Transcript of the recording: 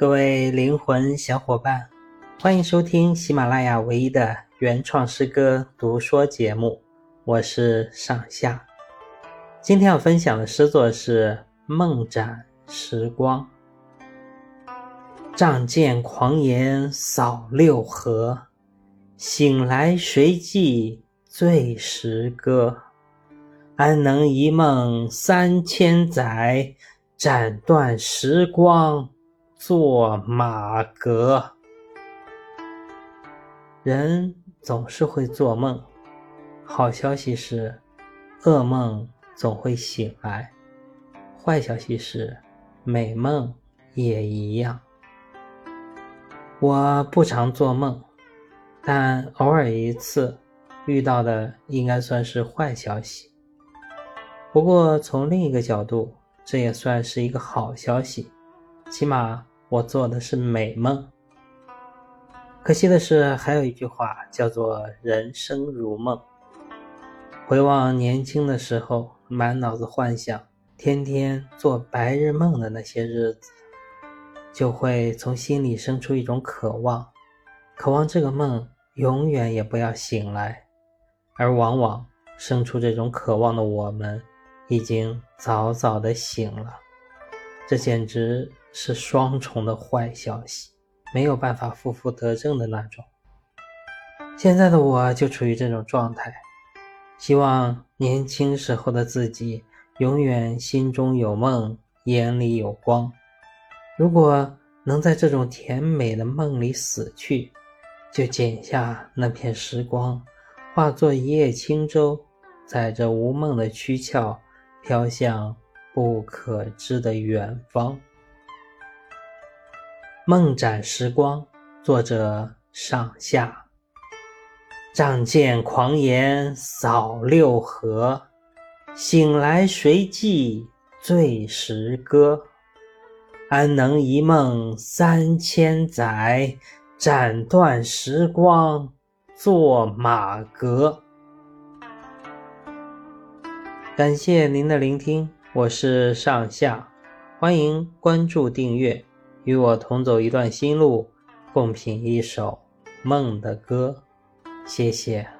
各位灵魂小伙伴，欢迎收听喜马拉雅唯一的原创诗歌读说节目，我是上下。今天要分享的诗作是《梦斩时光》。仗剑狂言扫六合，醒来谁记醉时歌？安能一梦三千载，斩断时光。做马革，人总是会做梦。好消息是，噩梦总会醒来；坏消息是，美梦也一样。我不常做梦，但偶尔一次遇到的应该算是坏消息。不过从另一个角度，这也算是一个好消息，起码。我做的是美梦，可惜的是，还有一句话叫做“人生如梦”。回望年轻的时候，满脑子幻想，天天做白日梦的那些日子，就会从心里生出一种渴望，渴望这个梦永远也不要醒来。而往往生出这种渴望的我们，已经早早的醒了。这简直……是双重的坏消息，没有办法负负得正的那种。现在的我就处于这种状态，希望年轻时候的自己永远心中有梦，眼里有光。如果能在这种甜美的梦里死去，就剪下那片时光，化作一叶轻舟，载着无梦的躯壳，飘向不可知的远方。梦斩时光，作者上下。仗剑狂言扫六合，醒来谁记醉时歌？安能一梦三千载，斩断时光作马革？感谢您的聆听，我是上下，欢迎关注订阅。与我同走一段心路，共品一首梦的歌，谢谢。